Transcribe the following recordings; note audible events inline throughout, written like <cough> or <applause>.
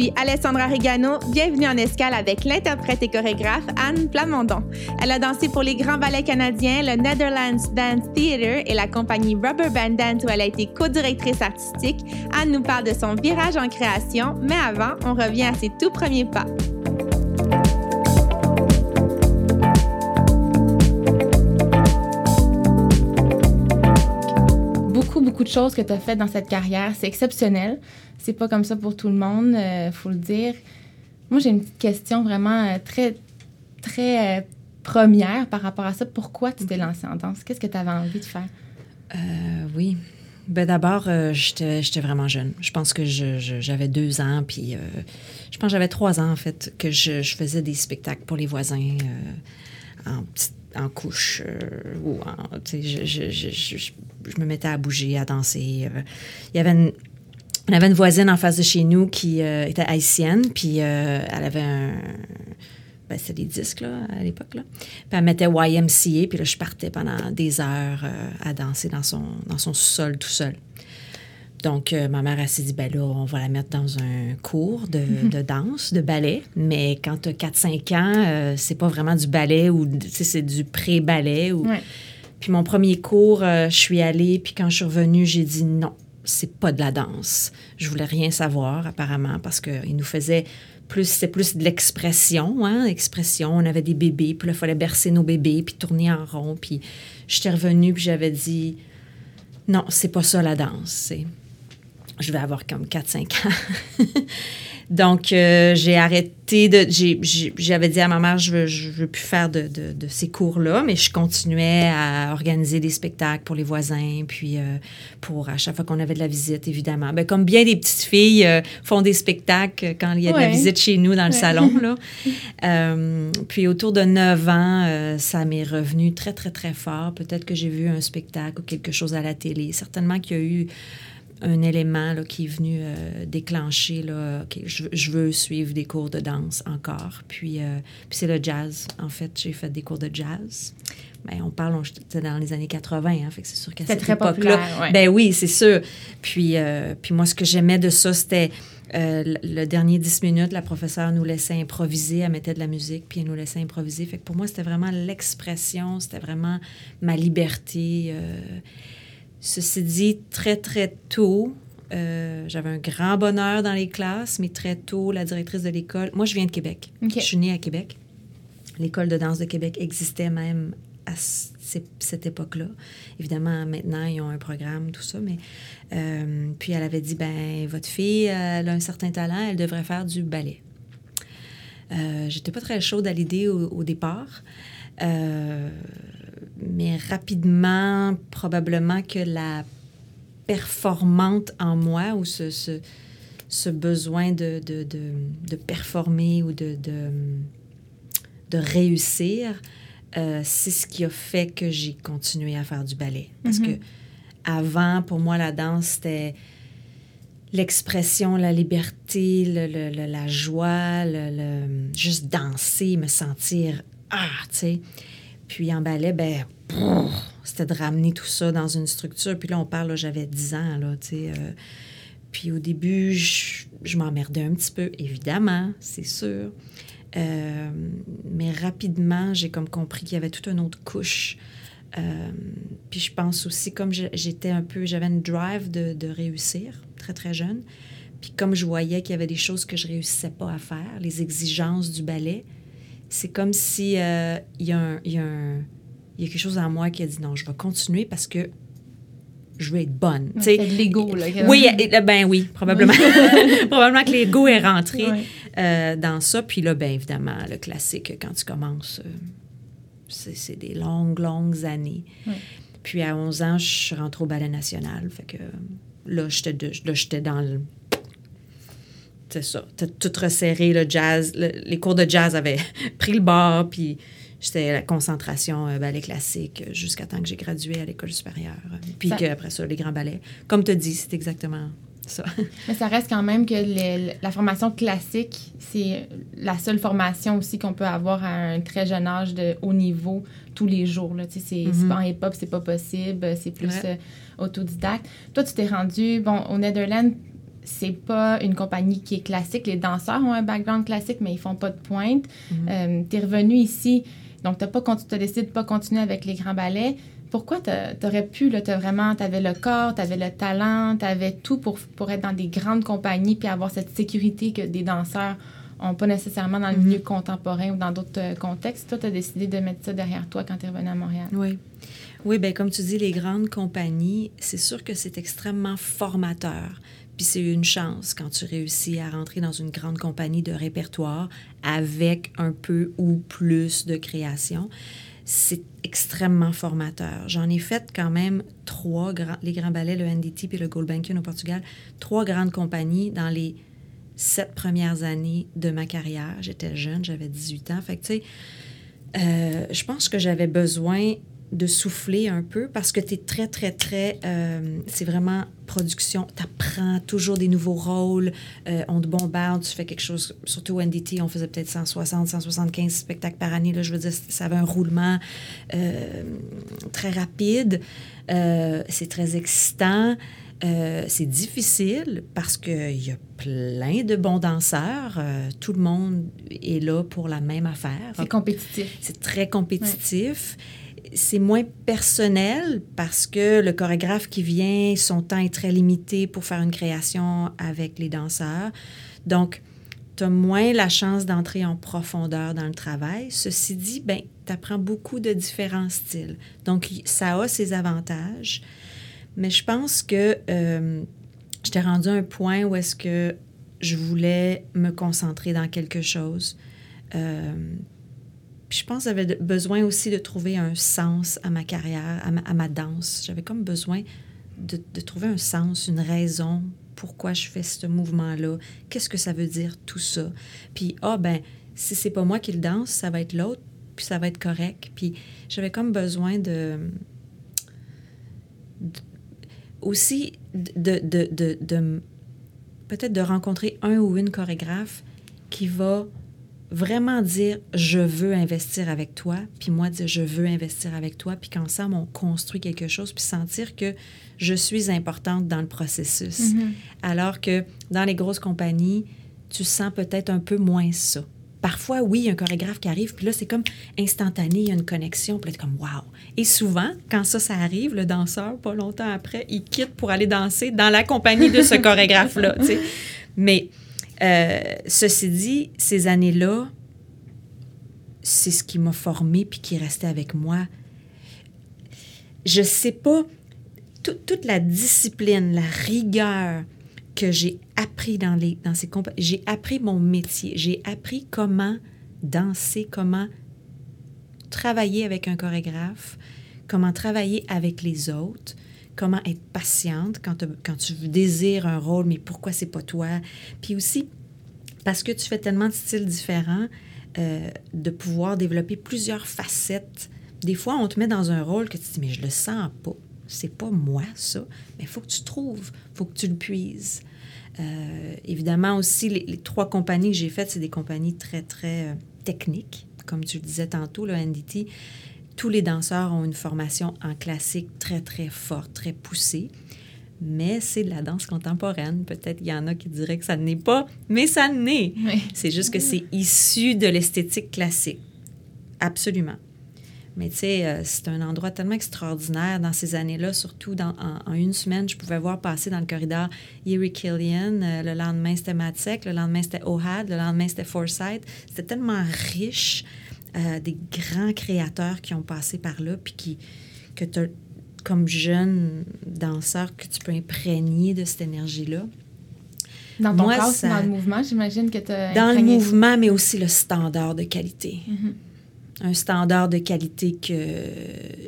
suis Alessandra Regano. Bienvenue en escale avec l'interprète et chorégraphe Anne Plamondon. Elle a dansé pour les grands ballets canadiens, le Netherlands Dance Theatre et la compagnie Rubber Band Dance où elle a été co-directrice artistique. Anne nous parle de son virage en création, mais avant, on revient à ses tout premiers pas. Beaucoup, de choses que tu as faites dans cette carrière. C'est exceptionnel. C'est pas comme ça pour tout le monde, il faut le dire. Moi, j'ai une petite question vraiment euh, très, très euh, première par rapport à ça. Pourquoi tu t'es lancée en danse? Qu'est-ce que tu avais envie de faire? Euh, oui. Ben d'abord, j'étais vraiment jeune. Je pense que j'avais deux ans, puis je pense que j'avais trois ans, en fait, que je, faisais des spectacles pour les voisins en, en couche. ou en, je, me mettais à bouger, à danser. Il y avait une, on avait une voisine en face de chez nous qui euh, était haïtienne, puis euh, elle avait un. Ben, c'était des disques, là, à l'époque, là. Puis elle mettait YMCA, puis là, je partais pendant des heures euh, à danser dans son, dans son sol tout seul. Donc, ma mère, elle s'est dit, ben là, on va la mettre dans un cours de, de danse, de ballet. Mais quand tu as 4-5 ans, c'est pas vraiment du ballet ou, c'est du pré-ballet. Ou... Puis mon premier cours, je suis allée, puis quand je suis revenue, j'ai dit non c'est pas de la danse. Je voulais rien savoir, apparemment, parce qu'il nous faisait plus, c'est plus de l'expression, hein, expression. On avait des bébés, puis là, il fallait bercer nos bébés, puis tourner en rond. Puis j'étais revenue, puis j'avais dit, non, c'est pas ça la danse. Je vais avoir comme 4-5 ans. <laughs> Donc, euh, j'ai arrêté de. J'avais dit à ma mère, je veux, je veux plus faire de, de, ces cours-là, mais je continuais à organiser des spectacles pour les voisins, puis euh, pour à chaque fois qu'on avait de la visite, évidemment. Ben, comme bien des petites filles euh, font des spectacles quand il y a de la visite chez nous dans le salon. Là. <laughs> puis autour de 9 ans, ça m'est revenu très, très, très fort. Peut-être que j'ai vu un spectacle ou quelque chose à la télé. Certainement qu'il y a eu un élément là, qui est venu euh, déclencher, là, je, veux suivre des cours de danse encore. Puis, euh, puis c'est le jazz. En fait, j'ai fait des cours de jazz. Ben, on parle, c'était dans les années 80, hein, fait que c'est sûr qu'à cette époque-là... Ben oui, c'est sûr. Puis, euh, puis moi, ce que j'aimais de ça, c'était... le dernier 10 minutes, la professeure nous laissait improviser, elle mettait de la musique, puis elle nous laissait improviser. Fait que pour moi, c'était vraiment l'expression, c'était vraiment ma liberté. Ceci dit, très, très tôt, euh, j'avais un grand bonheur dans les classes, mais très tôt, la directrice de l'école. Moi, je viens de Québec. Je suis née à Québec. L'école de danse de Québec existait même à cette époque-là. Évidemment, maintenant, ils ont un programme, tout ça, mais... Euh, puis elle avait dit, ben votre fille, elle a un certain talent, elle devrait faire du ballet. Euh, J'étais pas très chaude à l'idée au, au, départ. Euh, mais rapidement, probablement que la performante en moi ou ce, ce, ce besoin de, de, de, de, performer ou de, de, réussir, euh, c'est ce qui a fait que j'ai continué à faire du ballet. Parce mm-hmm. que avant, pour moi, la danse, c'était l'expression, la liberté, le, le, la joie, le, juste danser, me sentir ah, tu sais. Puis en ballet, ben, c'était de ramener tout ça dans une structure. Puis là, on parle, j'avais 10 ans, là. Euh. puis au début, je, je m'emmerdais un petit peu, évidemment, c'est sûr. Euh, mais rapidement, j'ai comme compris qu'il y avait toute une autre couche. Euh, puis je pense aussi, comme j'étais un peu, j'avais une drive de, de, réussir, très, très jeune. Puis comme je voyais qu'il y avait des choses que je réussissais pas à faire, les exigences du ballet, c'est comme si euh, il y, a y, a quelque chose en moi qui a dit non, je vais continuer parce que je veux être bonne. C'est de l'ego, là. Oui, ben oui, probablement. <laughs> probablement que l'ego est rentré euh, dans ça. Puis là, ben évidemment, le classique, quand tu commences, euh, c'est des longues, longues années. Puis à 11 ans, je suis rentrée au Ballet National. Fait que là, j'étais dans le c'est ça. tout resserré, le jazz. les cours de jazz avaient <laughs> pris le bord, puis j'étais la concentration euh, ballet classique jusqu'à temps que j'ai gradué à l'école supérieure. Puis après ça, les grands ballets. Comme tu dis, c'est exactement ça. <laughs> Mais ça reste quand même que la formation classique, c'est la seule formation aussi qu'on peut avoir à un très jeune âge de haut niveau tous les jours. Là. C'est, mm-hmm. pas en hip-hop, c'est pas possible, c'est plus euh, autodidacte. Toi, tu t'es rendu, bon, au Netherlands, c'est pas une compagnie qui est classique. Les danseurs ont un background classique, mais ils font pas de pointe. Mhm. tu es revenu ici, donc tu as, décidé de pas continuer avec les grands ballets. Pourquoi tu aurais pu, tu vraiment, tu avais le corps, tu avais le talent, tu avais tout pour, pour être dans des grandes compagnies puis avoir cette sécurité que des danseurs n'ont pas nécessairement dans le Mhm. milieu contemporain ou dans d'autres euh, contextes? Toi, tu as décidé de mettre ça derrière toi quand tu es revenu à Montréal. Oui. Oui, bien, comme tu dis, les grandes compagnies, c'est sûr que c'est extrêmement formateur. C'est une chance quand tu réussis à rentrer dans une grande compagnie de répertoire avec un peu ou plus de création. C'est extrêmement formateur. J'en ai fait quand même trois, grands, les grands ballets, le NDT puis le Gulbenkian au Portugal, trois grandes compagnies dans les sept premières années de ma carrière. J'étais jeune, j'avais 18 ans. Fait que, tu sais, euh, je pense que j'avais besoin de souffler un peu parce que tu es très, très, très... Euh, c'est vraiment production. Tu apprends toujours des nouveaux rôles. Euh, on te bombarde, tu fais quelque chose. Surtout au NDT, on faisait peut-être 160, 175 spectacles par année. Là, je veux dire, ça avait un roulement euh, très rapide. C'est très excitant. C'est difficile parce qu'il y a plein de bons danseurs. Euh, tout le monde est là pour la même affaire. C'est compétitif. C'est très compétitif. Ouais c'est moins personnel parce que le chorégraphe qui vient, son temps est très limité pour faire une création avec les danseurs. Donc, tu as moins la chance d'entrer en profondeur dans le travail. Ceci dit, ben, tu apprends beaucoup de différents styles. Donc, ça a ses avantages. Mais je pense que euh, j'étais rendu à un point où est-ce que je voulais me concentrer dans quelque chose. Euh, puis je pense que j'avais besoin aussi de trouver un sens à ma carrière, à ma, danse. J'avais comme besoin de, trouver un sens, une raison pourquoi je fais ce mouvement-là. Qu'est-ce que ça veut dire tout ça? Puis, ah ben, si c'est pas moi qui le danse, ça va être l'autre, puis ça va être correct. Puis j'avais comme besoin de, de aussi de, de, de peut-être de rencontrer un ou une chorégraphe qui va vraiment dire je veux investir avec toi, puis moi dire je veux investir avec toi, puis qu'ensemble on construit quelque chose, puis sentir que je suis importante dans le processus. Mm -hmm. Alors que dans les grosses compagnies, tu sens peut-être un peu moins ça. Parfois, oui, il y a un chorégraphe qui arrive, puis là, c'est comme instantané, il y a une connexion, puis là, comme wow. Et souvent, quand ça, ça arrive, le danseur, pas longtemps après, il quitte pour aller danser dans la compagnie de ce <laughs> chorégraphe-là. Mais euh, ceci dit, ces années-là, c'est ce qui m'a formé puis qui est resté avec moi. Je sais pas, tout, toute la discipline, la rigueur que j'ai appris dans, les, dans ces compagnies, j'ai appris mon métier, j'ai appris comment danser, comment travailler avec un chorégraphe, comment travailler avec les autres, comment être patiente quand, tu désires un rôle, mais pourquoi c'est pas toi? Puis aussi, parce que tu fais tellement de styles différents, euh, de pouvoir développer plusieurs facettes. Des fois, on te met dans un rôle que tu te dis, mais je le sens pas. C'est pas moi, ça. Mais il faut que tu trouves, il faut que tu le puises. Euh, évidemment, aussi, les, les, trois compagnies que j'ai faites, c'est des compagnies très, très euh, techniques. Comme tu le disais tantôt, le NDT, tous les danseurs ont une formation en classique très, très forte, très poussée. Mais c'est de la danse contemporaine. Peut-être qu'il y en a qui diraient que ça ne n'est pas, mais ça n'est. Oui. C'est juste que c'est issu de l'esthétique classique. Absolument. Mais tu sais, euh, c'est un endroit tellement extraordinaire dans ces années-là, surtout dans, en, en, une semaine, je pouvais voir passer dans le corridor Yeri Killian, euh, le lendemain c'était Matsek, le lendemain c'était Ohad, le lendemain c'était Forsyth. C'était tellement riche, euh, des grands créateurs qui ont passé par là, puis qui, que tu comme jeune danseur, que tu peux imprégner de cette énergie-là. Dans ton Moi, cas, ça, dans le mouvement, j'imagine que tu as Dans le mouvement, mais aussi le standard de qualité. Mm -hmm un standard de qualité que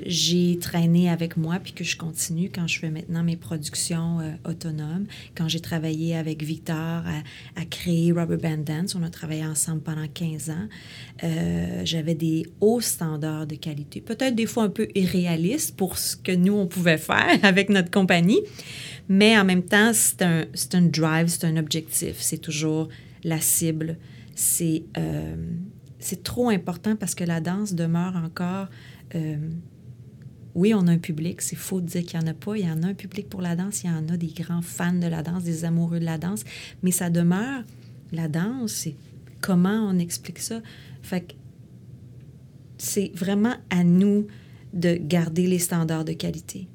j'ai traîné avec moi puis que je continue quand je fais maintenant mes productions euh, autonomes. Quand j'ai travaillé avec Victor à, créer Rubber Band Dance, on a travaillé ensemble pendant 15 ans, euh, j'avais des hauts standards de qualité. Peut-être des fois un peu irréalistes pour ce que nous, on pouvait faire <laughs> avec notre compagnie, mais en même temps, c'est un, un drive, c'est un objectif. C'est toujours la cible. C'est... Euh, c'est trop important parce que la danse demeure encore euh, oui, on a un public. C'est faux de dire qu'il n'y en a pas. Il y en a un public pour la danse. Il y en a des grands fans de la danse, des amoureux de la danse. Mais ça demeure, la danse, c'est comment on explique ça? Fait que c'est vraiment à nous de garder les standards de qualité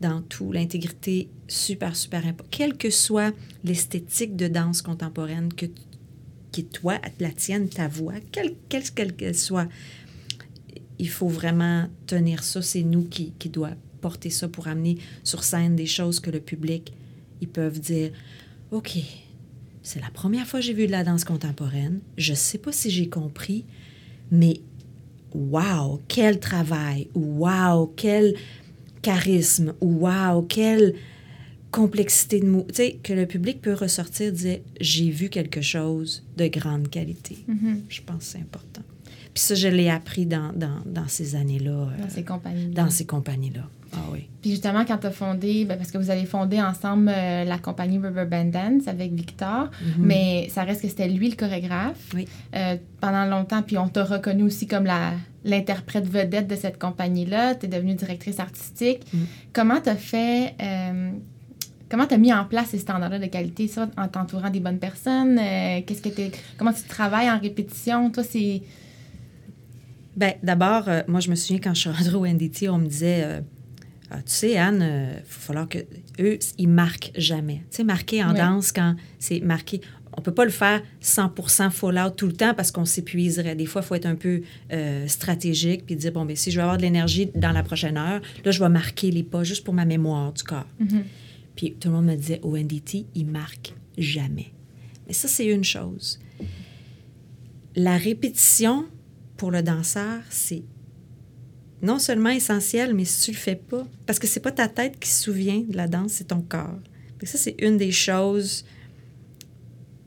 dans tout, l'intégrité super, super important. Quelle que soit l'esthétique de danse contemporaine que, toi, la tienne, ta voix, quelle qu'elle soit, il faut vraiment tenir ça. C'est nous qui, qui doit porter ça pour amener sur scène des choses que le public, ils peuvent dire, OK, c'est la première fois que j'ai vu de la danse contemporaine. Je ne sais pas si j'ai compris, mais wow, quel travail, wow, quel charisme, wow, quelle complexité de mots. Tu sais, que le public peut ressortir dire J'ai vu quelque chose de grande qualité. Mm-hmm. Je pense que c'est important. Puis ça, je l'ai appris dans, dans, dans ces années-là. Dans euh, ces compagnies. Dans ces compagnies-là. Ah oui. Puis justement, quand tu as fondé, ben, parce que vous avez fondé ensemble euh, la compagnie River Band Dance avec Victor, Mhm. mais ça reste que c'était lui le chorégraphe Oui. euh, pendant longtemps, puis on t'a reconnu aussi comme la l'interprète vedette de cette compagnie-là. Tu es devenue directrice artistique. Mhm. Comment tu as fait... euh, Comment tu as mis en place ces standards-là de qualité, ça, en t'entourant des bonnes personnes? Euh, qu'est-ce que t'es- comment tu travailles en répétition? Toi, c'est... Ben, d'abord, euh, moi, je me souviens quand je suis rentrée au NDT, on me disait euh, Ah, Tu sais, Anne, il va falloir que. Eux, ils marquent jamais. Tu sais, marquer en danse, quand c'est marqué. On peut pas le faire 100 full out tout le temps parce qu'on s'épuiserait. Des fois, il faut être un peu euh, stratégique puis dire bon, ben si je veux avoir de l'énergie dans la prochaine heure, là, je vais marquer les pas juste pour ma mémoire du corps. Mhm. Puis tout le monde me disait au NDT, ils marquent jamais. Mais ça, c'est une chose. La répétition pour le danseur, c'est non seulement essentiel, mais si tu le fais pas, parce que c'est pas ta tête qui se souvient de la danse, c'est ton corps. Ça, c'est une des choses,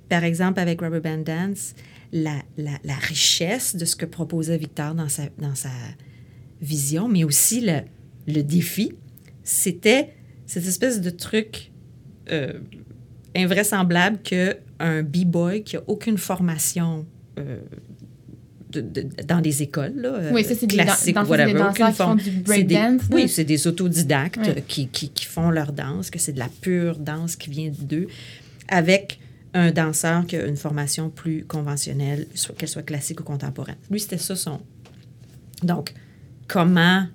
par exemple, avec Rubber Band Dance, la, la, la richesse de ce que proposait Victor dans sa, dans sa vision, mais aussi le, le défi, c'était cette espèce de truc euh, invraisemblable qu'un b-boy qui a aucune formation euh, de- de- dans les écoles, là, euh, Oui, ça, c'est des classiques, des whatever, qui font du des- là. Oui, c'est des autodidactes qui, qui, qui font leur danse, que c'est de la pure danse qui vient d'eux, avec un danseur qui a une formation plus conventionnelle, soit qu'elle soit classique ou contemporaine. Lui, c'était ça son. Donc, comment,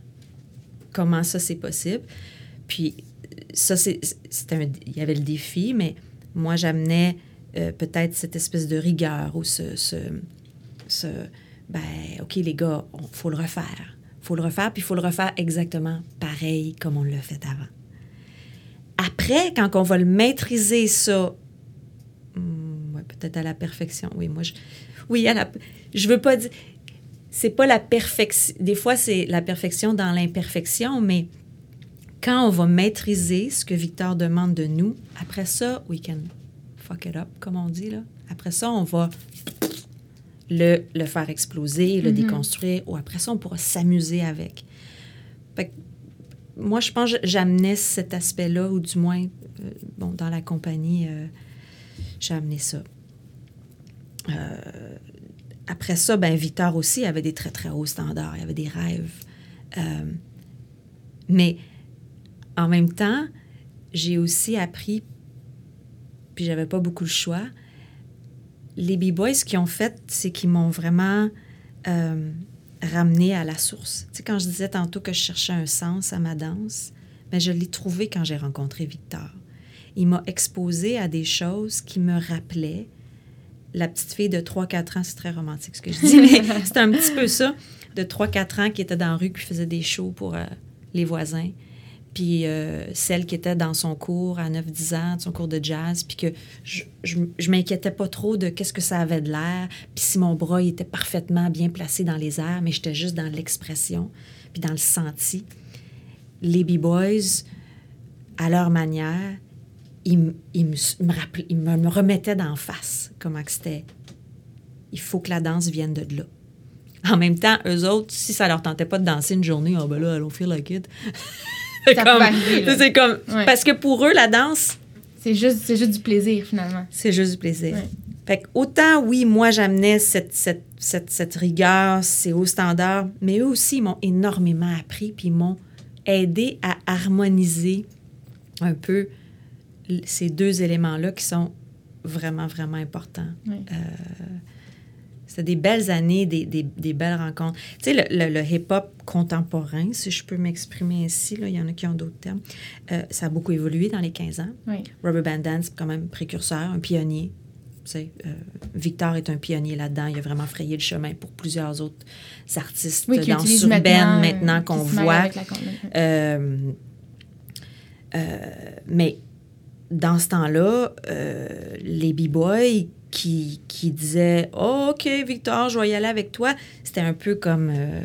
comment ça c'est possible? Puis, ça, c'est, il y avait le défi, mais moi, j'amenais euh, peut-être cette espèce de rigueur ou ce, ce, ben, OK, les gars, il faut le refaire. Il faut le refaire, puis il faut le refaire exactement pareil comme on l'a fait avant. Après, quand on va le maîtriser, ça, hmm, peut-être à la perfection. Oui, moi, je, oui, à la, je veux pas dire, c'est pas la perfection. Des fois, c'est la perfection dans l'imperfection, mais quand on va maîtriser ce que Victor demande de nous, après ça, we can fuck it up, comme on dit, là. Après ça, on va le, le faire exploser, le Mhm. déconstruire, ou après ça, on pourra s'amuser avec. Fait que moi, je pense que j'amenais cet aspect-là, ou du moins, euh, bon, dans la compagnie, euh, j'ai amené ça. Euh, après ça, ben, Victor aussi avait des très, très hauts standards. Il avait des rêves. Euh, mais en même temps, j'ai aussi appris, puis j'avais pas beaucoup le choix. Les B-Boys, ce qu'ils ont fait, c'est qu'ils m'ont vraiment euh, ramené à la source. Tu sais, quand je disais tantôt que je cherchais un sens à ma danse, ben, je l'ai trouvé quand j'ai rencontré Victor. Il m'a exposé à des choses qui me rappelaient la petite fille de 3-4 ans, c'est très romantique ce que je dis, mais <laughs> c'est un petit peu ça, de 3-4 ans qui était dans la rue, qui faisait des shows pour euh, les voisins. Puis euh, celle qui était dans son cours à 9-10 ans, son cours de jazz, puis que je, je, je m'inquiétais pas trop de qu'est-ce que ça avait de l'air, puis si mon bras était parfaitement bien placé dans les airs, mais j'étais juste dans l'expression, puis dans le senti. Les B-Boys, à leur manière, ils, ils me, s- me rappelaient- ils me, me remettaient d'en face comment c'était. Il faut que la danse vienne de là. En même temps, eux autres, si ça leur tentait pas de danser une journée, oh ben là, don't feel like it. C'est comme- là. Ouais. Parce que pour eux, la danse, C'est juste, c'est juste du plaisir, finalement. c'est juste du plaisir. Ouais. Fait que autant, oui, moi, j'amenais cette, cette, cette, cette rigueur, ces hauts standards, mais eux aussi, ils m'ont énormément appris, puis ils m'ont aider à harmoniser un peu ces deux éléments-là qui sont vraiment, vraiment importants. Euh, c'est des belles années, des, des- des belles rencontres. Tu sais, le, le- le hip-hop contemporain, si je peux m'exprimer ainsi, là, il y en a qui ont d'autres termes, euh, ça a beaucoup évolué dans les 15 ans. Oui. Rubber Band Dance, quand même précurseur, un pionnier. Tu sais, euh, Victor est un pionnier là-dedans. Il a vraiment frayé le chemin pour plusieurs autres artistes Oui, qui danse maintenant, maintenant, euh, qu'on se mêle voit. Euh, mais dans ce temps-là, les b-boys qui, qui disaient oh, OK, Victor, je vais y aller avec toi, c'était un peu comme. euh,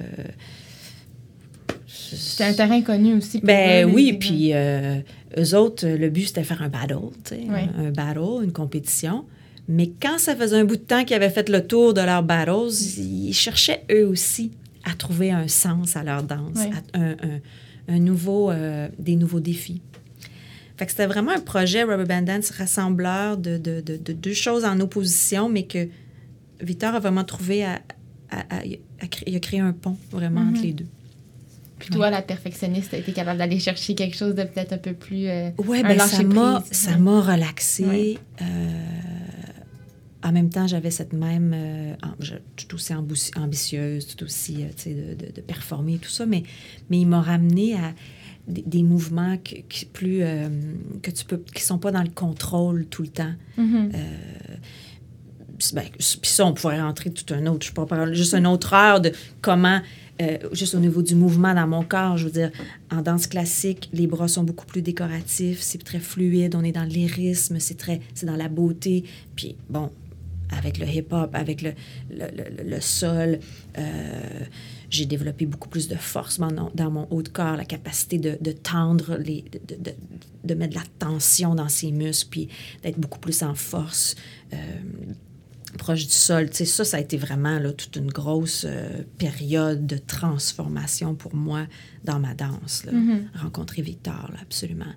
C'était un terrain connu aussi. pour ben eux, oui, puis euh, eux autres, le but c'était faire un battle, un, un battle, une compétition. Mais quand ça faisait un bout de temps qu'ils avaient fait le tour de leurs battles, ils cherchaient eux aussi à trouver un sens à leur danse, Ouais. à- un, un- un nouveau, euh, des nouveaux défis. Fait que c'était vraiment un projet Rubber Band Dance rassembleur de, de- de- de deux choses en opposition, mais que Victor a vraiment trouvé à, à- à- à créer, il a créé un pont vraiment Mhm. entre les deux. Puis toi, la perfectionniste, a été capable d'aller chercher quelque chose de peut-être un peu plus. euh, un ben ça m'a, ça m'a relaxée. Ouais. Euh, en même temps, j'avais cette même, euh, tout aussi ambitieuse, tout aussi, euh, tu sais, de, de- de performer, tout ça, mais, mais il m'a ramené à des, des mouvements que, qui plus, euh, que tu peux, qui sont pas dans le contrôle tout le temps. Mhm. Ben, puis ça, on pourrait rentrer tout un autre, je pourrais parler juste une autre heure de comment, euh, juste au niveau du mouvement dans mon corps, je veux dire, en danse classique, les bras sont beaucoup plus décoratifs, c'est très fluide, on est dans lyrisme, c'est très, c'est dans la beauté. Puis bon, avec le hip-hop, avec le, le, le- le sol, euh, j'ai développé beaucoup plus de force dans, dans mon haut de corps, la capacité de, de tendre, les, de, de- de mettre de la tension dans ses muscles, puis d'être beaucoup plus en force. euh, proche du sol. Tu sais, ça, ça a été vraiment là, toute une grosse euh, période de transformation pour moi dans ma danse. là. Mhm. Rencontrer Victor, là, absolument.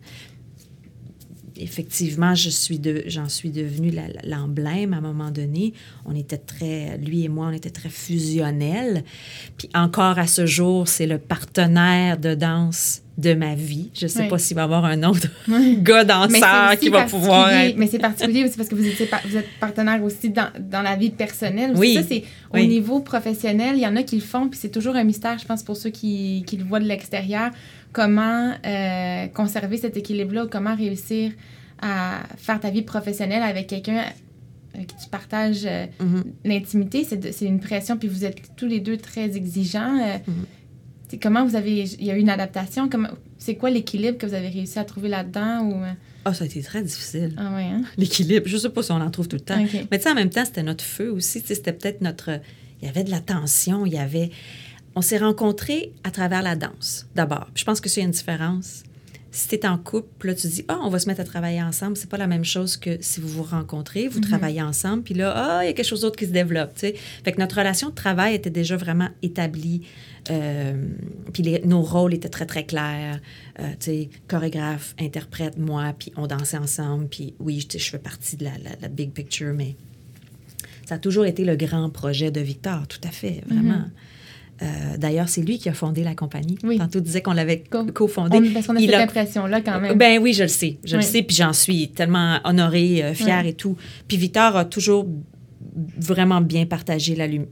Effectivement, je suis de, j'en suis devenue l'emblème à un moment donné. On était très, lui et moi, on était très fusionnels. Puis encore à ce jour, c'est le partenaire de danse de ma vie. Je sais Oui. pas s'il va y avoir un autre <laughs> Ouais. <laughs> gars danseur qui va pouvoir être. Mais c'est particulier aussi parce que vous, étiez par- vous êtes partenaire aussi dans, dans la vie personnelle. aussi. Oui. Ça, c'est au Oui. niveau professionnel. Il y en a qui le font, puis c'est toujours un mystère, je pense, pour ceux qui, qui le voient de l'extérieur. Comment euh, conserver cet équilibre-là ou comment réussir à faire ta vie professionnelle avec quelqu'un avec qui tu partages euh, Mhm. l'intimité. C'est une pression, puis vous êtes tous les deux très exigeants. Euh, Mhm. c'est Comment vous avez. Il y a eu une adaptation? C'est quoi l'équilibre que vous avez réussi à trouver là-dedans? Ou, euh, Ah, ça a été très difficile. ah hein? L'équilibre, je sais pas si on en trouve tout le temps. Mais tu sais, en même temps, c'était notre feu aussi. C'était peut-être notre. Il y avait de la tension, il y avait. On s'est rencontrés à travers la danse, d'abord. Je pense que c'est une différence. Si tu es en couple, là, tu dis, ah, on va se mettre à travailler ensemble. C'est pas la même chose que si vous vous rencontrez, vous travaillez ensemble, puis là, ah, il y a quelque chose d'autre qui se développe. tu sais. Fait que notre relation de travail était déjà vraiment établie. Euh, puis les- nos rôles étaient très, très clairs. Euh, tu sais, chorégraphe, interprète, moi, puis on dansait ensemble. Puis oui, je fais partie de la, la- la big picture, mais ça a toujours été le grand projet de Victor, tout à fait, vraiment. Euh, D'ailleurs, c'est lui qui a fondé la compagnie. Oui. Tantôt, tu disais qu'on l'avait Co- cofondée. On- parce qu'on a Il cette a- impression-là quand même. Ben oui, je le sais. Je le sais, puis j'en suis tellement honorée, euh, fière et tout. Puis Victor a toujours vraiment bien partagé la le,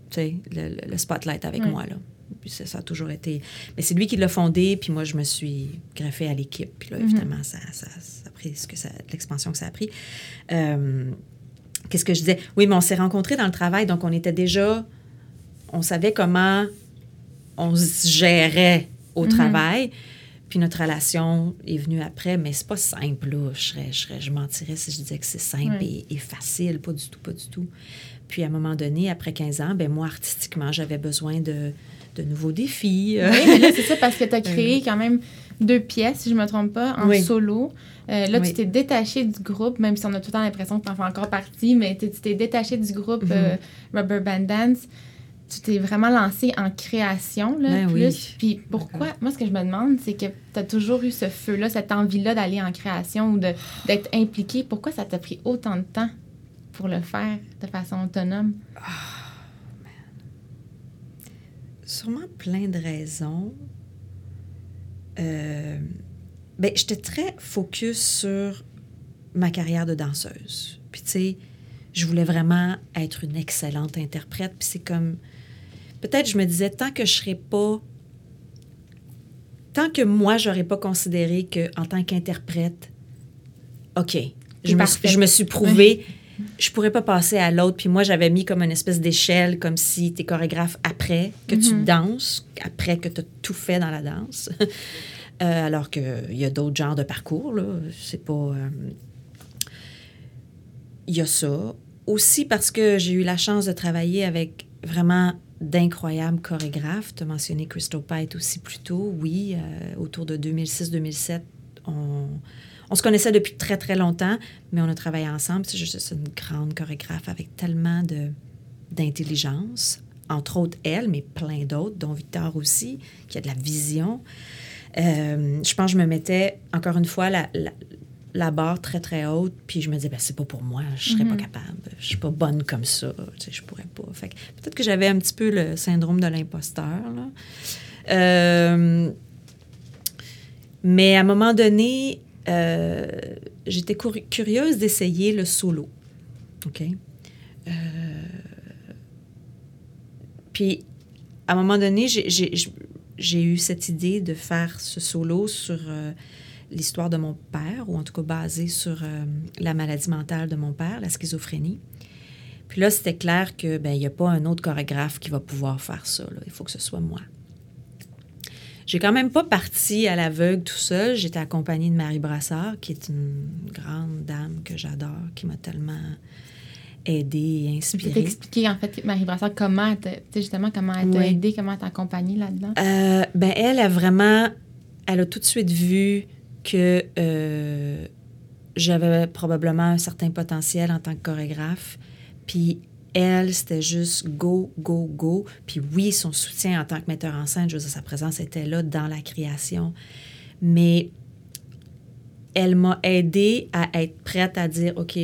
spotlight avec moi. Là. Puis ça, ça a toujours été... Mais c'est lui qui l'a fondé, puis moi, je me suis greffée à l'équipe. Puis là, Mhm. évidemment, ça, ça, ça a pris ce que ça, l'expansion que ça a pris. Euh, Qu'est-ce que je disais? Oui, mais on s'est rencontrés dans le travail, donc on était déjà... On savait comment on se gérait au Mhm. travail. Puis notre relation est venue après, mais c'est pas simple, là. Je, serais, je, serais- je mentirais si je disais que c'est simple et, et facile. Pas du tout, pas du tout. Puis à un moment donné, après 15 ans, ben moi, artistiquement, j'avais besoin de, de nouveaux défis. Oui, <laughs> mais là, c'est ça parce que tu as créé quand même deux pièces, si je me trompe pas, en Oui. solo. Euh, là, Oui. tu t'es détaché du groupe, même si on a tout le temps l'impression que tu en fais encore partie, mais tu t'es détaché du groupe Mhm. euh, Rubber Band Dance. Tu t'es vraiment lancé en création, là, Ben plus. oui. Puis pourquoi, moi, ce que je me demande, c'est que tu as toujours eu ce feu-là, cette envie-là d'aller en création ou de- d'être impliqué. Pourquoi ça t'a pris autant de temps pour le faire de façon autonome? Sûrement plein de raisons. euh, ben, j'étais très focus sur ma carrière de danseuse. Puis, tu sais, je voulais vraiment être une excellente interprète. Puis, c'est comme. Peut-être, je me disais, tant que je serais pas. Tant que moi, j'aurais pas considéré que en tant qu'interprète, OK, je me, je me, suis prouvé je pourrais pas passer à l'autre. Puis moi, j'avais mis comme une espèce d'échelle, comme si tu es chorégraphe après que tu mm-hmm. danses, après que tu as tout fait dans la danse. <laughs> Euh, alors qu'il y a d'autres genres de parcours, là. C'est pas. Euh, il y a ça. Aussi parce que j'ai eu la chance de travailler avec vraiment d'incroyables chorégraphes. Tu as mentionné Crystal Pite aussi plus tôt. Oui, euh, autour de 2006-2007, on on se connaissait depuis très, très longtemps, mais on a travaillé ensemble. C'est juste une grande chorégraphe avec tellement de, d'intelligence, entre autres elle, mais plein d'autres, dont Victor aussi, qui a de la vision. Euh, je pense que je me mettais, encore une fois, la, barre très, très haute, puis je me disais, ben, c'est pas pour moi, je serais pas mm-hmm. capable, je suis pas bonne comme ça, tu sais, je pourrais pas. Fait peut-être que j'avais un petit peu le syndrome de l'imposteur, euh, mais à un moment donné, euh, j'étais curieuse d'essayer le solo. OK? Euh, puis, à un moment donné, j'ai eu cette idée de faire ce solo sur l'histoire de mon père, ou en tout cas basé sur la maladie mentale de mon père, la schizophrénie. Puis là, c'était clair que ben il n'y a pas un autre chorégraphe qui va pouvoir faire ça. Il faut que ce soit moi. J'ai quand même pas parti à l'aveugle tout seul. J'étais accompagnée de Marie Brassard, qui est une grande dame que j'adore, qui m'a tellement aidée et inspirée. Tu peux t'expliquer, en fait, Marie Brassard, comment, justement, comment elle t'a aidée, comment elle t'a accompagnée là-dedans? Euh, ben, elle a vraiment, elle a tout de suite vu que euh, j'avais probablement un certain potentiel en tant que chorégraphe. Puis elle, c'était juste go, go, go. Puis oui, son soutien en tant que metteur en scène, je veux dire, sa présence était là dans la création. Mais elle m'a aidée à être prête à dire, OK,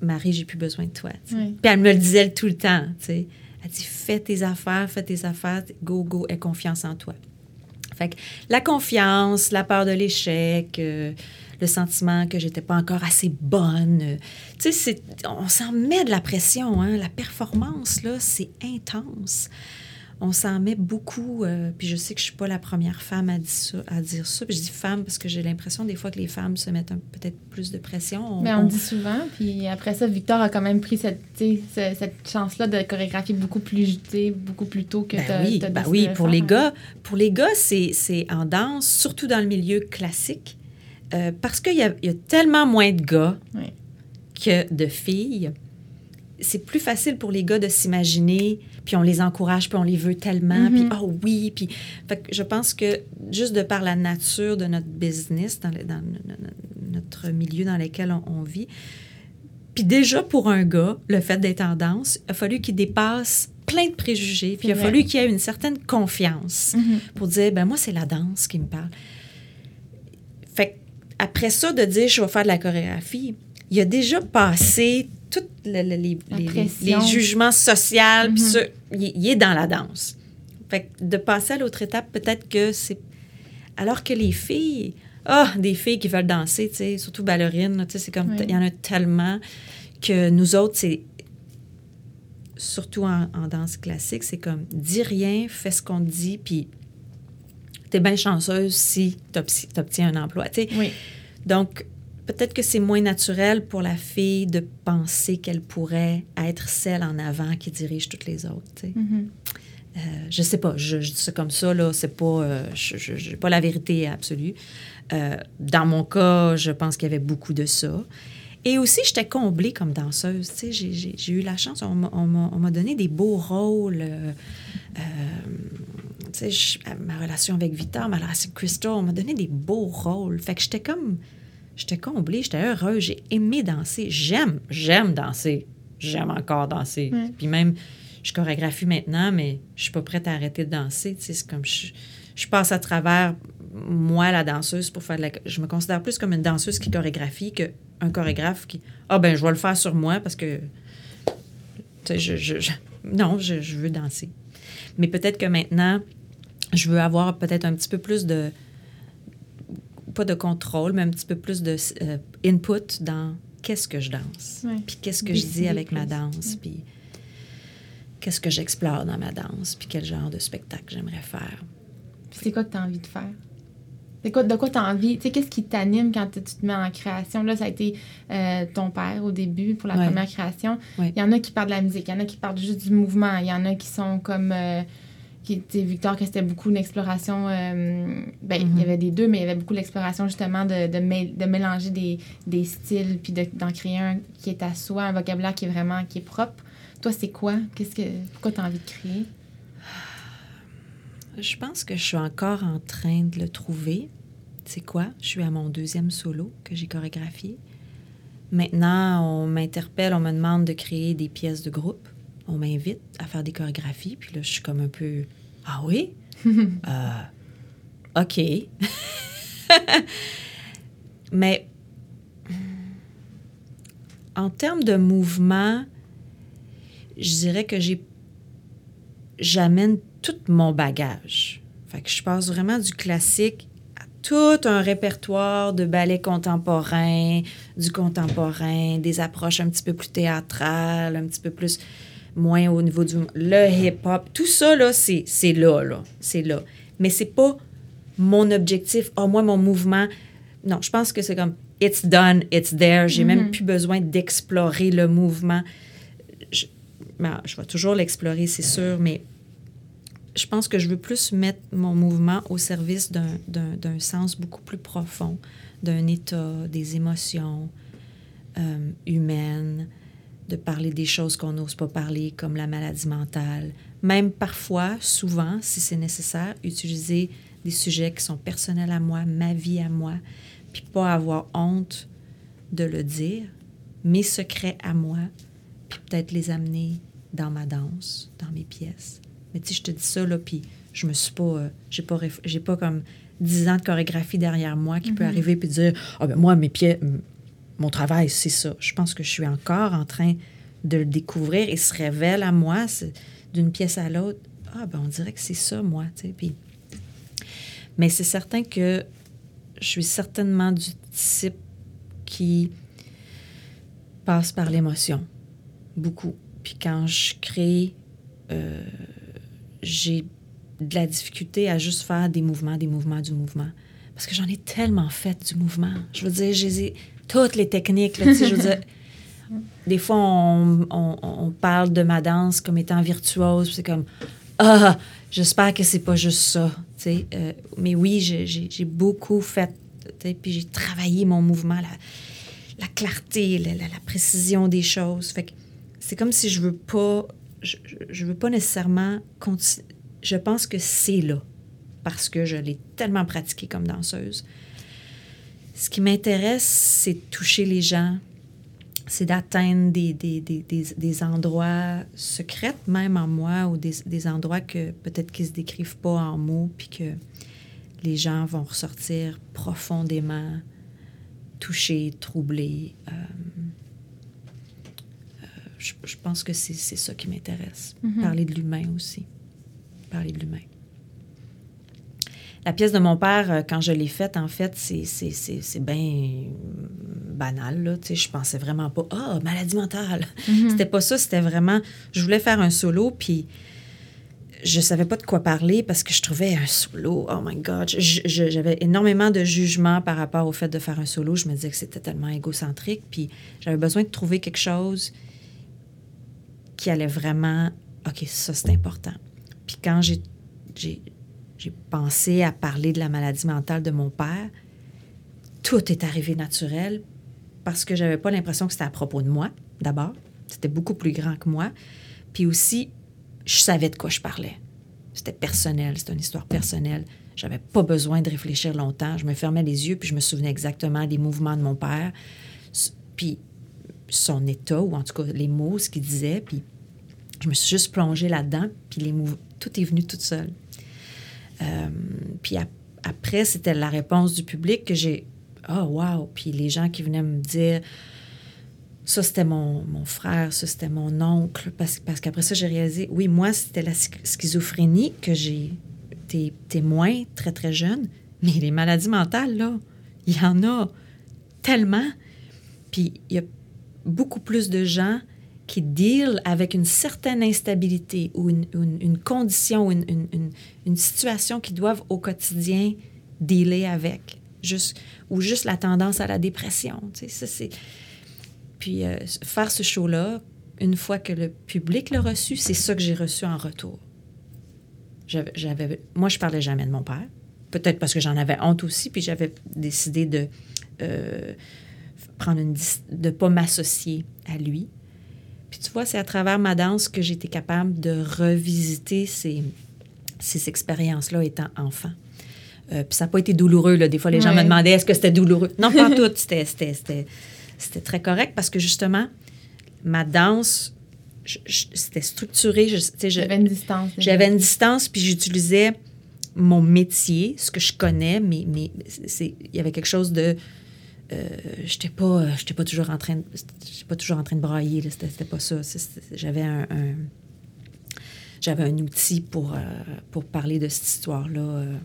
Marie, j'ai plus besoin de toi. Puis elle me le disait tout le temps. sais. Elle dit, fais tes affaires, fais tes affaires, go, go, aie confiance en toi. Fait que la confiance, la peur de l'échec, euh, le sentiment que j'étais pas encore assez bonne. Tu sais, on s'en met de la pression, hein? La performance, là, c'est intense. On s'en met beaucoup. Euh, puis je sais que je suis pas la première femme à dire ça. À dire ça. Puis je dis femme parce que j'ai l'impression des fois que les femmes se mettent peut-être plus de pression. Mais on, dit souvent. Puis après ça, Victor a quand même pris cette, cette chance-là de chorégraphier beaucoup plus, beaucoup plus tôt que ben oui, ben oui, pour les gars, pour les gars, c'est en danse, surtout dans le milieu classique. Euh, parce qu'il y, a tellement moins de gars que de filles, c'est plus facile pour les gars de s'imaginer, puis on les encourage, puis on les veut tellement, puis oh oui, puis je pense que juste de par la nature de notre business, dans, notre milieu dans lequel on, vit, puis déjà pour un gars, le fait d'être en danse, il a fallu qu'il dépasse plein de préjugés, puis il a fallu qu'il ait une certaine confiance mm-hmm. pour dire, ben moi, c'est la danse qui me parle. Fait après ça, de dire je vais faire de la chorégraphie, il a déjà passé tous les, jugements sociaux, mm-hmm. il, est dans la danse. Fait de passer à l'autre étape, peut-être que c'est. Alors que les filles, ah, des filles qui veulent danser, tu sais, surtout ballerines, tu sais, c'est comme. Il y en a tellement que nous autres, c'est. Surtout en, en danse classique, c'est comme dis rien, fais ce qu'on te dit, puis tu es bien chanceuse si tu obtiens un emploi. Oui. Donc, peut-être que c'est moins naturel pour la fille de penser qu'elle pourrait être celle en avant qui dirige toutes les autres. Mm-hmm. Euh, je sais pas, je, dis ça comme ça, là, c'est pas, euh, je, pas la vérité absolue. Euh, dans mon cas, je pense qu'il y avait beaucoup de ça. Et aussi, j'étais comblée comme danseuse. J'ai eu la chance, on m'a donné des beaux rôles ma relation avec Victor, ma relation avec Crystal, on m'a donné des beaux rôles. Fait que j'étais comme. J'étais comblée, j'étais heureuse, j'ai aimé danser. J'aime, j'aime danser. J'aime encore danser. Puis même, je chorégraphie maintenant, mais je suis pas prête à arrêter de danser. C'est comme je, passe à travers moi, la danseuse, pour faire de la. Je me considère plus comme une danseuse qui chorégraphie qu'un chorégraphe qui. Ah, ben, je vais le faire sur moi parce que. je, non, je, veux danser. Mais peut-être que maintenant, je veux avoir peut-être un petit peu plus de, pas de contrôle, mais un petit peu plus de euh, input dans qu'est-ce que je danse, Ouais. puis qu'est-ce que je dis avec ma danse, puis qu'est-ce que j'explore dans ma danse, puis quel genre de spectacle j'aimerais faire. C'est quoi que tu as envie de faire? C'est quoi, de quoi tu as envie? Tu sais, qu'est-ce qui t'anime quand tu te mets en création? Là, ça a été euh, ton père au début pour la Ouais. première création. Il y en a qui parlent de la musique, il y en a qui parlent juste du mouvement, il y en a qui sont comme. euh, qui, Victor, que c'était beaucoup une exploration. euh, ben, Mhm. il y avait des deux, mais il y avait beaucoup l'exploration justement de, de, mé- de mélanger des, des styles puis de- d'en créer un qui est à soi, un vocabulaire qui est vraiment qui est propre. Toi, c'est quoi? Qu'est-ce que, pourquoi tu as envie de créer? Je pense que je suis encore en train de le trouver. C'est quoi? Je suis à mon deuxième solo que j'ai chorégraphié. Maintenant, on m'interpelle, on me demande de créer des pièces de groupe. On m'invite à faire des chorégraphies. Puis là, je suis comme un peu Ah oui? <laughs> Euh, OK. <laughs> Mais en termes de mouvement, je dirais que j'ai j'amène tout mon bagage. Fait que je passe vraiment du classique à tout un répertoire de ballet contemporain, du contemporain, des approches un petit peu plus théâtrales, un petit peu plus moins au niveau du le hip-hop. Tout ça là, c'est c'est là là, c'est là. Mais c'est pas mon objectif. Oh moi mon mouvement. Non, je pense que c'est comme it's done, it's there. J'ai même plus besoin d'explorer le mouvement. Je, ben, je vais toujours l'explorer, c'est sûr, mais je pense que je veux plus mettre mon mouvement au service d'un sens beaucoup plus profond, d'un état, des émotions euh, humaines, de parler des choses qu'on n'ose pas parler, comme la maladie mentale. Même parfois, souvent, si c'est nécessaire, utiliser des sujets qui sont personnels à moi, ma vie à moi, puis pas avoir honte de le dire, mes secrets à moi, puis peut-être les amener dans ma danse, dans mes pièces. Mais tu sais, je te dis ça, là, puis je me suis pas... euh, j'ai pas, réf- j'ai pas comme 10 ans de chorégraphie derrière moi qui peut arriver puis dire « Ah ben moi, mes pieds, mon travail, c'est ça. » Je pense que je suis encore en train de le découvrir et se révèle à moi d'une pièce à l'autre. « Ah ben on dirait que c'est ça, moi. » tu sais. Mais c'est certain que je suis certainement du type qui passe par l'émotion, beaucoup. Puis quand je crée, euh, j'ai de la difficulté à juste faire des mouvements, des mouvements, du mouvement. Parce que j'en ai tellement fait du mouvement. Je veux dire, j'ai toutes les techniques. Là, tu sais, je veux dire, <laughs> des fois, on, on- on parle de ma danse comme étant virtuose. C'est comme, ah, j'espère que c'est pas juste ça. Euh, mais oui, j'ai- beaucoup fait. Puis j'ai travaillé mon mouvement, la, la clarté, la, la- la précision des choses. Fait que c'est comme si je veux pas. Je, je- je veux pas nécessairement continuer. Je pense que c'est là. Parce que je l'ai tellement pratiqué comme danseuse. Ce qui m'intéresse, c'est de toucher les gens, c'est d'atteindre des, des, des, des, des endroits secrets, même en moi, ou des, des endroits que peut-être qu'ils ne se décrivent pas en mots, puis que les gens vont ressortir profondément touchés, troublés. Euh, euh, je, je pense que c'est c'est ça qui m'intéresse. Parler de l'humain aussi. Parler de l'humain. La pièce de mon père, euh, quand je l'ai faite, en fait, c'est- bien banal. Là. Tu sais, Je pensais vraiment pas, ah, maladie mentale. <laughs> C'était pas ça, c'était vraiment, je voulais faire un solo, puis je savais pas de quoi parler parce que je trouvais un solo, oh my God, j'avais énormément de jugements par rapport au fait de faire un solo. Je me disais que c'était tellement égocentrique, puis j'avais besoin de trouver quelque chose qui allait vraiment, OK, ça c'est important. Puis quand j'ai j'ai pensé à parler de la maladie mentale de mon père, tout est arrivé naturel parce que j'avais pas l'impression que c'était à propos de moi, d'abord. C'était beaucoup plus grand que moi. Puis aussi, je savais de quoi je parlais. C'était personnel, c'était une histoire personnelle. J'avais pas besoin de réfléchir longtemps. Je me fermais les yeux puis je me souvenais exactement des mouvements de mon père, puis son état, ou en tout cas les mots, ce qu'il disait. Puis je me suis juste plongée là-dedans, puis les mouv- tout est venu tout seul. Euh, puis ap- après, c'était la réponse du public que j'ai. Oh, wow! Puis les gens qui venaient me dire. Ça, c'était mon, frère, ça, c'était mon oncle. Parce, parce qu'après ça, j'ai réalisé, oui, moi, c'était la schi- schizophrénie que j'ai été témoin très, très jeune. Mais les maladies mentales, là, Il y en a tellement. Puis il y a beaucoup plus de gens qui deal avec une certaine instabilité ou une, une, une condition, une, une, situation qu'ils doivent au quotidien dealer avec. Juste, ou juste la tendance à la dépression. Tu sais, ça. Puis euh, faire ce show-là, une fois que le public l'a reçu, c'est ça que j'ai reçu en retour. J'avais, moi, je parlais jamais de mon père. Peut-être parce que j'en avais honte aussi, puis j'avais décidé de euh, prendre une de pas m'associer à lui. Puis tu vois, c'est à travers ma danse que été capable de revisiter ces, ces expériences-là étant enfant. Euh, puis ça n'a pas été douloureux. Là. Des fois, les gens me demandaient est-ce que c'était douloureux? Non, pas <laughs> tout. C'était, très correct parce que justement, ma danse, c'était structuré. J'avais une distance. J'avais une distance, puis j'utilisais mon métier, ce que je connais, mais, mais il y avait quelque chose de euh, j'étais pas j'étais pas toujours en train de, pas toujours en train de brailler c'était pas ça. J'avais un, j'avais un outil pour euh, pour parler de cette histoire là euh,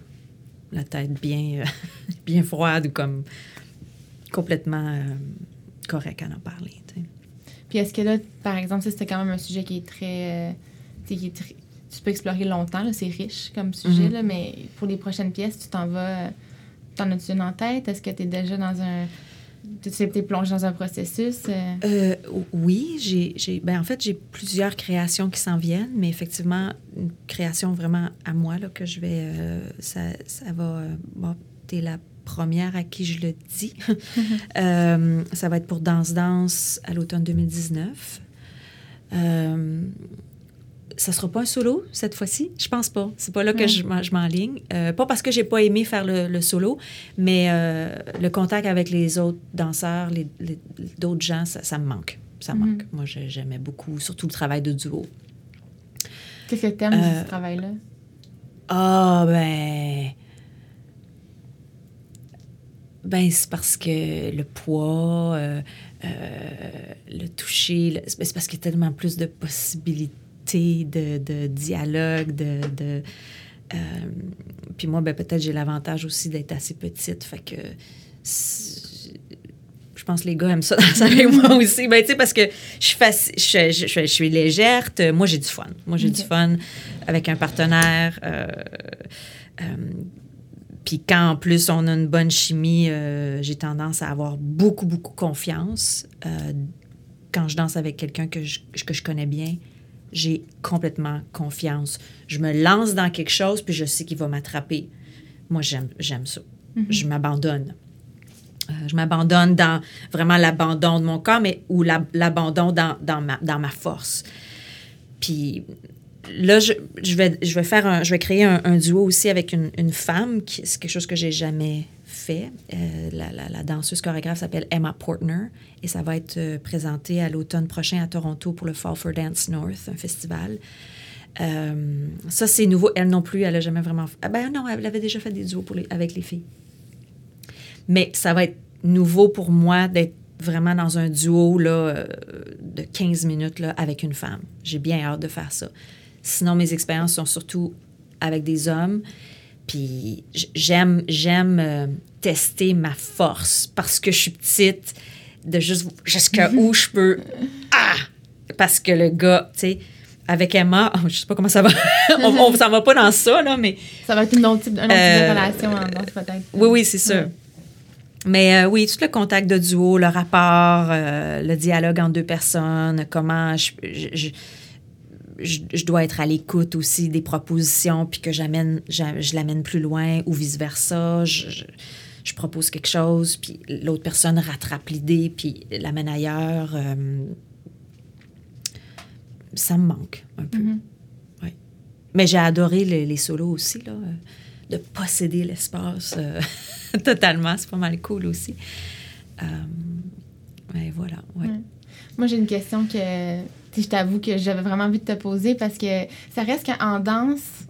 la tête bien <laughs> bien froide ou comme complètement correct à en parler puis est-ce que là par exemple c'était quand même un sujet qui est très, qui tu peux explorer longtemps c'est riche comme sujet mm-hmm. là, mais pour les prochaines pièces tu t'en vas T'en as-tu une en tête? Est-ce que tu es déjà dans un. Tu es plongé dans un processus? Euh? Euh, oui, j'ai, ben en fait, j'ai plusieurs créations qui s'en viennent, mais effectivement, une création vraiment à moi là, que je vais. Euh, ça, ça, va. bon, tu es la première à qui je le dis. <laughs> ça va être pour Danse Danse à l'automne 2019 ça sera pas un solo cette fois-ci? Je pense pas. C'est pas là que je, je m'enligne. Euh, pas parce que j'ai pas aimé faire le, solo, mais euh, le contact avec les autres danseurs, les, d'autres gens, ça, me manque. Ça me mm-hmm. manque. Moi, j'aimais beaucoup, surtout le travail de duo. Qu'est-ce que tu aimes de ce euh, travail-là? Ah, ben. Ben, c'est parce que le poids, le toucher, c'est parce qu'il y a tellement plus de possibilités de, dialogue, de... Euh, puis moi, ben, peut-être j'ai l'avantage aussi d'être assez petite, fait que je pense que les gars aiment ça <laughs> avec moi aussi. Ben, tu sais, parce que je suis, je, je, suis légère. Moi, j'ai du fun. Moi, j'ai du fun avec un partenaire. Euh, euh, puis quand en plus on a une bonne chimie, j'ai tendance à avoir beaucoup, beaucoup confiance. quand je danse avec quelqu'un que je, que je connais bien, j'ai complètement confiance. Je me lance dans quelque chose, puis je sais qu'il va m'attraper. Moi, j'aime, j'aime ça. Mm-hmm. Je m'abandonne. Euh, je m'abandonne dans vraiment l'abandon de mon corps, mais ou l'abandon dans, dans, ma, dans ma force. Puis là, je, je, vais, je, vais, faire un, je vais créer un, duo aussi avec une, une femme, qui, c'est quelque chose que j'ai jamais Euh, la, danseuse chorégraphe s'appelle Emma Portner et ça va être euh, présenté à l'automne prochain à Toronto pour le Fall for Dance North, un festival. Euh, ça, c'est nouveau. Elle non plus, elle n'a jamais vraiment. Ah ben non, elle avait déjà fait des duos avec les filles. Mais ça va être nouveau pour moi d'être vraiment dans un duo là, de 15 minutes là, avec une femme. J'ai bien hâte de faire ça. Sinon, mes expériences sont surtout avec des hommes. Puis j'aime, j'aime euh, tester ma force parce que je suis petite, de juste jusqu'à <laughs> où je peux. Ah! Parce que le gars, tu sais, avec Emma, oh, <laughs> je sais pas comment ça va. <laughs> on ne s'en va pas dans ça, là, mais. Ça va être une autre type, un autre type de euh, relation, peut-être. Oui, oui, c'est sûr. Mais euh, oui, tout le contact de duo, le rapport, le dialogue entre deux personnes, comment je, je, dois être à l'écoute aussi des propositions, puis que j'amène, je, l'amène plus loin ou vice-versa. Je, je, propose quelque chose, puis l'autre personne rattrape l'idée, puis l'amène ailleurs. Euh, ça me manque un peu. Mm-hmm. Mais j'ai adoré les, solos aussi, là, euh, de posséder l'espace euh, <laughs> totalement. C'est pas mal cool aussi. mais voilà, ouais. Moi, j'ai une question que je t'avoue que j'avais vraiment envie de te poser parce que ça reste qu'en danse,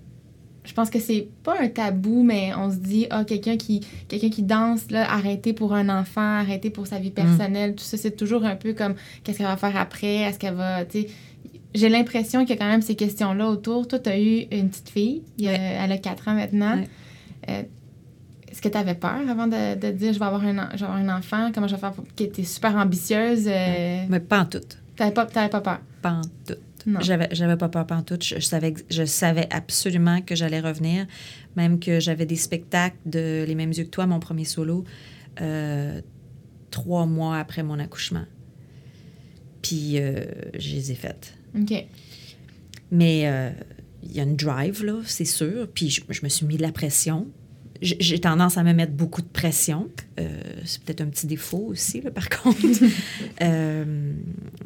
je pense que c'est pas un tabou, mais on se dit, ah, quelqu'un qui, quelqu'un qui danse, là, arrêter pour un enfant, arrêter pour sa vie mm. personnelle, tout ça, c'est toujours un peu comme, qu'est-ce qu'elle va faire après? Est-ce qu'elle va, tu sais, j'ai l'impression qu'il y a quand même ces questions-là autour. Toi, tu as eu une petite fille, elle a 4 ans maintenant. Euh, Est-ce que tu avais peur avant de, de, dire je vais avoir un, je vais avoir un enfant? Comment je vais faire pour. était super ambitieuse? Euh... Mais pas en tout. T'avais pas, pas peur? Pas en tout. J'avais, j'avais pas peur pas en tout. Je, savais, je savais absolument que j'allais revenir, même que j'avais des spectacles de Les mêmes yeux que toi, mon premier solo, euh, trois mois après mon accouchement. Puis euh, je les ai faites. OK. Mais euh, il y a une drive, là, c'est sûr. Puis je, me suis mis de la pression. J'ai tendance à me mettre beaucoup de pression. c'est peut-être un petit défaut aussi, là, par <laughs> contre.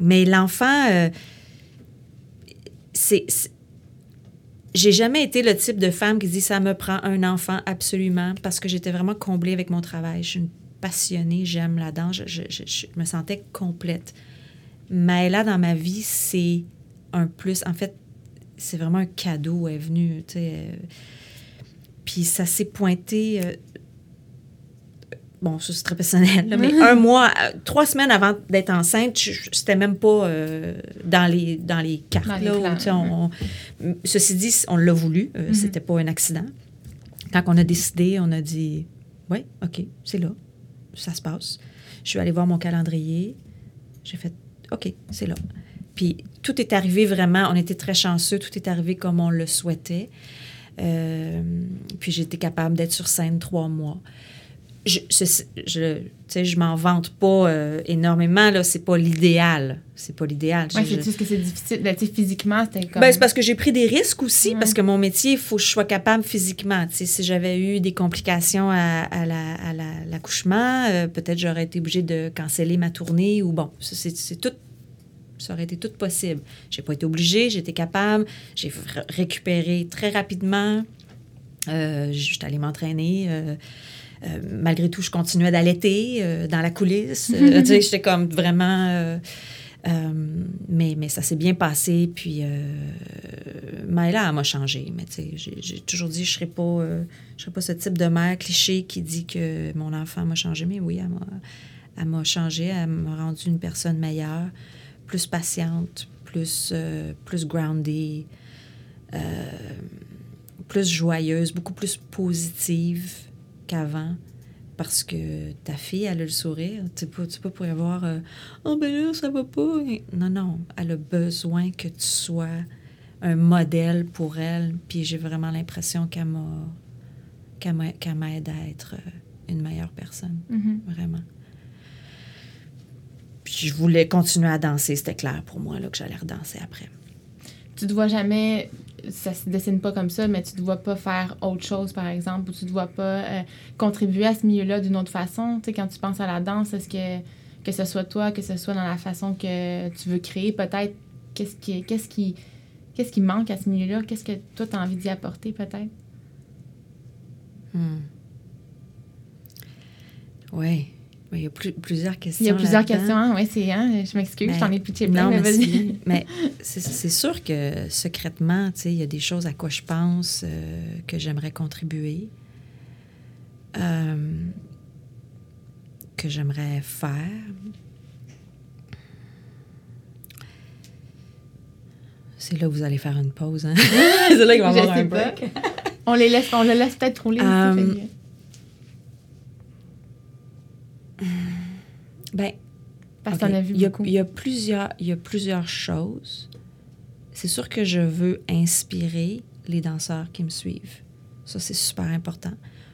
mais l'enfant c'est. J'ai jamais été le type de femme qui dit ça me prend un enfant absolument parce que j'étais vraiment comblée avec mon travail. Je suis une passionnée, j'aime la danse, je, je, me sentais complète. Mais là, dans ma vie, c'est un plus. En fait, c'est vraiment un cadeau, est venue, tu sais. Puis ça s'est pointé euh, bon, ça c'est très personnel, mais un mois, euh, trois semaines avant d'être enceinte, c'était même pas euh, dans, les, dans les cartes. là, ceci dit, on l'a voulu, euh, mm-hmm. c'était pas un accident. Quand on a décidé, on a dit Oui, OK, c'est là, ça se passe. Je suis allée voir mon calendrier, j'ai fait OK, c'est là. Puis tout est arrivé vraiment, on était très chanceux, tout est arrivé comme on le souhaitait. Puis j'étais capable d'être sur scène trois mois je, je, je m'en vante pas euh, énormément, là. C'est pas l'idéal. C'est pas l'idéal. Oui, c'est que c'est difficile. Ben, physiquement, c'était comme... Ben, c'est parce que j'ai pris des risques aussi, parce que mon métier, il faut que je sois capable physiquement. sais, si j'avais eu des complications à, à l'accouchement, euh, peut-être j'aurais été obligée de canceller ma tournée ou bon, c'est tout ça aurait été tout possible. J'ai pas été obligée, j'étais capable, j'ai récupéré très rapidement. Euh, J'étais allée m'entraîner. Euh, euh, malgré tout, je continuais d'allaiter euh, dans la coulisse. <laughs> J'étais comme vraiment... mais, mais ça s'est bien passé. Puis, Maëla, elle m'a changé. Mais j'ai toujours dit, je ne serais, pas, je serais pas ce type de mère cliché qui dit que mon enfant m'a changé. Mais oui, elle m'a changé. Elle m'a rendu une personne meilleure, plus patiente, plus, plus grounded, plus joyeuse, beaucoup plus positive qu'avant parce que ta fille, elle a le sourire. Tu peux, tu peux pour y avoir euh, Oh, ben là, ça va pas. Non, non. Elle a besoin que tu sois un modèle pour elle. Puis j'ai vraiment l'impression qu'elle m'a qu'elle m'aide à être euh, une meilleure personne. Mm-hmm. Vraiment. Puis je voulais continuer à danser. C'était clair pour moi là, que j'allais redanser après. Tu te vois jamais ça se dessine pas comme ça, mais tu ne vois pas faire autre chose, par exemple, ou tu ne vois pas euh, contribuer à ce milieu-là d'une autre façon? Tu sais, quand tu penses à la danse, est-ce que, que ce soit toi, que ce soit dans la façon que tu veux créer, peut-être, qu'est-ce qui, qu'est-ce qui, qu'est-ce qui manque à ce milieu-là? Qu'est-ce que toi, tu as envie d'y apporter, peut-être? Hmm. Oui. Il y a plusieurs questions. Il y a plusieurs questions, oui, c'est. Hein? Je m'excuse, je t'en ai pitché plein, mais vas-y. <laughs> mais c'est sûr que secrètement, tu sais, il y a des choses à quoi je pense euh, que j'aimerais contribuer, euh, que j'aimerais faire. C'est là où vous allez faire une pause, hein? <laughs> c'est là qu'il va y avoir un break. on les laisse, on le laisse peut-être rouler. Um, Ben, parce vu il y a, il y a, plusieurs, il y a plusieurs choses. C'est sûr que je veux inspirer les danseurs qui me suivent. Ça, c'est super important.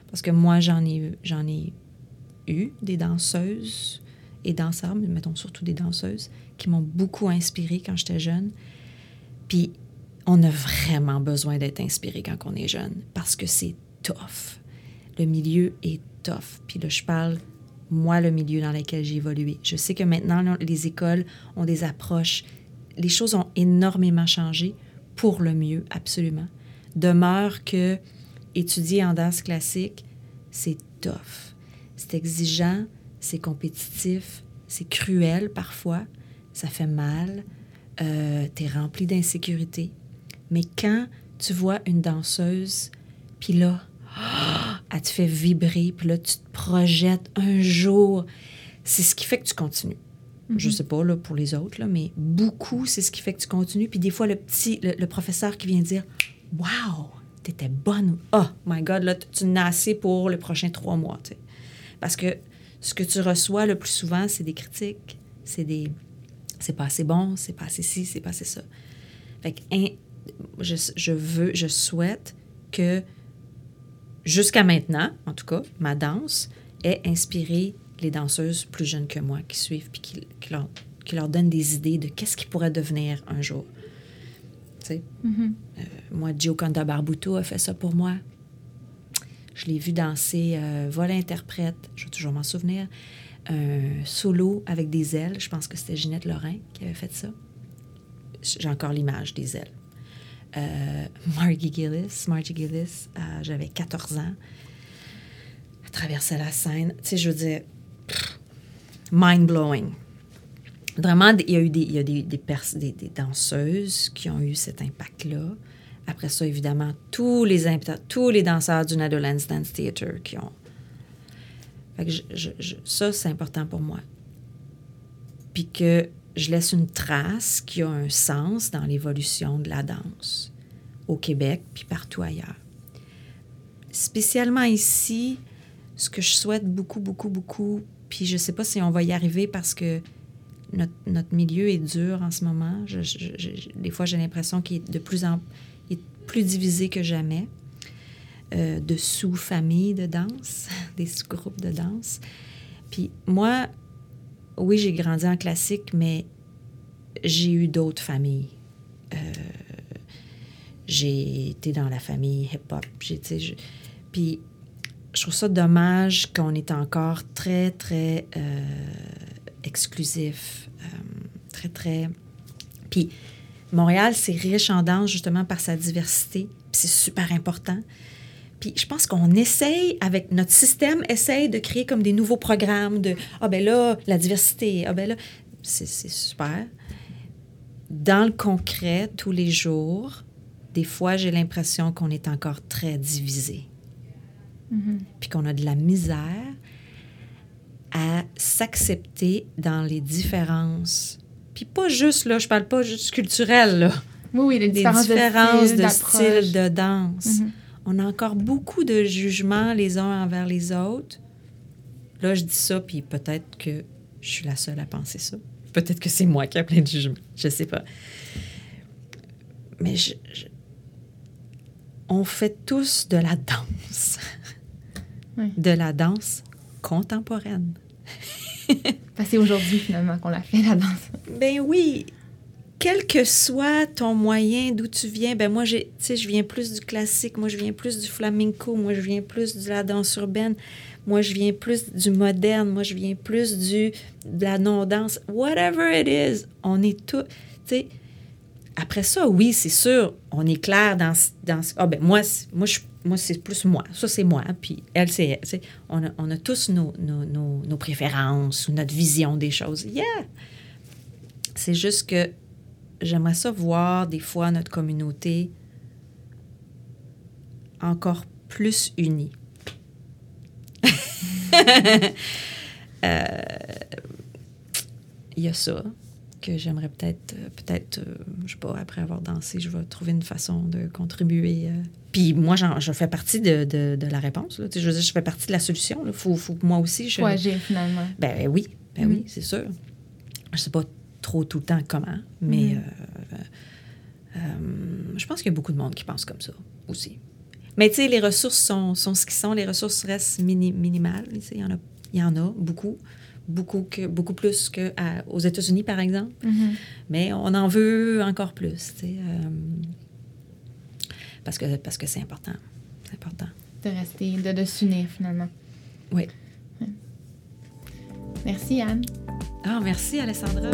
Parce que moi, j'en ai, j'en ai eu des danseuses et danseurs, mais mettons surtout des danseuses, qui m'ont beaucoup inspiré quand j'étais jeune. Puis, on a vraiment besoin d'être inspiré quand on est jeune parce que c'est tough. Le milieu est tough. Puis là, je parle moi, le milieu dans lequel j'ai évolué. Je sais que maintenant, les écoles ont des approches. Les choses ont énormément changé pour le mieux, absolument. Demeure que étudier en danse classique, c'est tough. C'est exigeant, c'est compétitif, c'est cruel parfois, ça fait mal, euh, tu es rempli d'insécurité. Mais quand tu vois une danseuse, puis là, elle te fait vibrer, puis là, tu te projettes un jour. C'est ce qui fait que tu continues. Je mhm. sais pas là, pour les autres, là, mais beaucoup, c'est ce qui fait que tu continues. Puis des fois, le petit, le, professeur qui vient dire Wow, t'étais bonne. Oh my God, là, tu n'as assez pour le prochain trois mois. tu sais. Parce que ce que tu reçois le plus souvent, c'est des critiques, c'est des. C'est pas assez bon, c'est pas assez ci, c'est pas assez ça. Fait que hein, je, je veux, je souhaite que jusqu'à maintenant, en tout cas, ma danse ait inspiré les danseuses plus jeunes que moi qui suivent puis qui, qui leur, qui leur donne des idées de qu'est-ce qui pourrait devenir un jour. Tu sais, Mhm. euh, moi, Gioconda Barbuto a fait ça pour moi. Je l'ai vu danser euh, vol interprète, je vais toujours m'en souvenir, un solo avec des ailes. Je pense que c'était Ginette Lorrain qui avait fait ça. J'ai encore l'image des ailes. Euh, Margie Gillis, Margie Gillis, euh, j'avais 14 ans. Elle traversait la scène. Tu sais, je veux dire, mind-blowing. Vraiment, il y a eu des, il y a des, des, danseuses qui ont eu cet impact-là. Après ça, évidemment, tous les, tous les danseurs du Netherlands Dance Theatre qui ont. Ça, c'est important pour moi. Puis que je laisse une trace qui a un sens dans l'évolution de la danse au Québec puis partout ailleurs. Spécialement ici, ce que je souhaite beaucoup, beaucoup, beaucoup, puis je ne sais pas si on va y arriver parce que notre, notre milieu est dur en ce moment. Des fois, j'ai l'impression qu'il est de plus en il est plus divisé que jamais. euh, de sous-familles de danse, <laughs> des sous-groupes de danse. Puis moi, oui, j'ai grandi en classique, mais j'ai eu d'autres familles. Euh, j'ai été dans la famille hip-hop. Puis je trouve ça dommage qu'on est encore très, très euh, exclusif, euh, très, très... Puis Montréal, c'est riche en danse justement par sa diversité, puis c'est super important. Puis je pense qu'on essaye, avec notre système, essaye de créer comme des nouveaux programmes de Ah ben là, la diversité, ah ben là, c'est super. Dans le concret, tous les jours, des fois, j'ai l'impression qu'on est encore très divisé. Mhm. Puis qu'on a de la misère à s'accepter dans les différences. Puis pas juste, là, je parle pas juste culturel, là. Oui, oui, les Des différences, différences de style, de d'approche. style de danse. Mhm. On a encore beaucoup de jugements les uns envers les autres. Là, je dis ça, puis peut-être que je suis la seule à penser ça. Peut-être que c'est moi qui ai plein de jugements. Je sais pas. Mais je- je- on fait tous de la danse. Oui. De la danse contemporaine. Parce que c'est aujourd'hui, finalement, qu'on l'a fait, la danse. Ben oui. Quel que soit ton moyen, d'où tu viens, ben moi, je viens plus du classique, moi, je viens plus du flamenco, moi, je viens plus de la danse urbaine, moi, je viens plus du moderne, moi, je viens plus du, de la non-danse. Whatever it is, on est tout, tu. Après ça, oui, c'est sûr, on est clair dans, dans ah ben moi, moi, je, moi c'est plus moi. Ça, c'est moi. Puis elle, c'est elle. On a, on a tous nos, nos, nos, nos préférences ou notre vision des choses. Yeah! C'est juste que j'aimerais ça voir des fois notre communauté encore plus unie. <laughs> Euh, Il y a ça que j'aimerais peut-être, euh, peut-être, euh, je sais pas, après avoir dansé, je vais trouver une façon de contribuer. euh. Puis moi, j'en- je fais partie de, de- de la réponse. Là. Je veux dire, je fais partie de la solution. Il faut, faut que moi aussi, je... Faut agir, finalement. Ben oui, ben Mhm. oui, c'est sûr. Je sais pas trop tout le temps comment, mais Mhm. euh, euh, je pense qu'il y a beaucoup de monde qui pense comme ça aussi. Mais tu sais, les ressources sont, sont ce qu'ils sont. Les ressources restent mini- minimales. Il y, en a, y en a beaucoup, beaucoup, que, beaucoup plus qu'aux États-Unis, par exemple. Mhm. Mais on en veut encore plus, tu sais, euh, parce que parce que c'est important. C'est important. De rester, de, de s'unir, finalement. Oui. Merci, Anne. Ah, merci, Alessandra.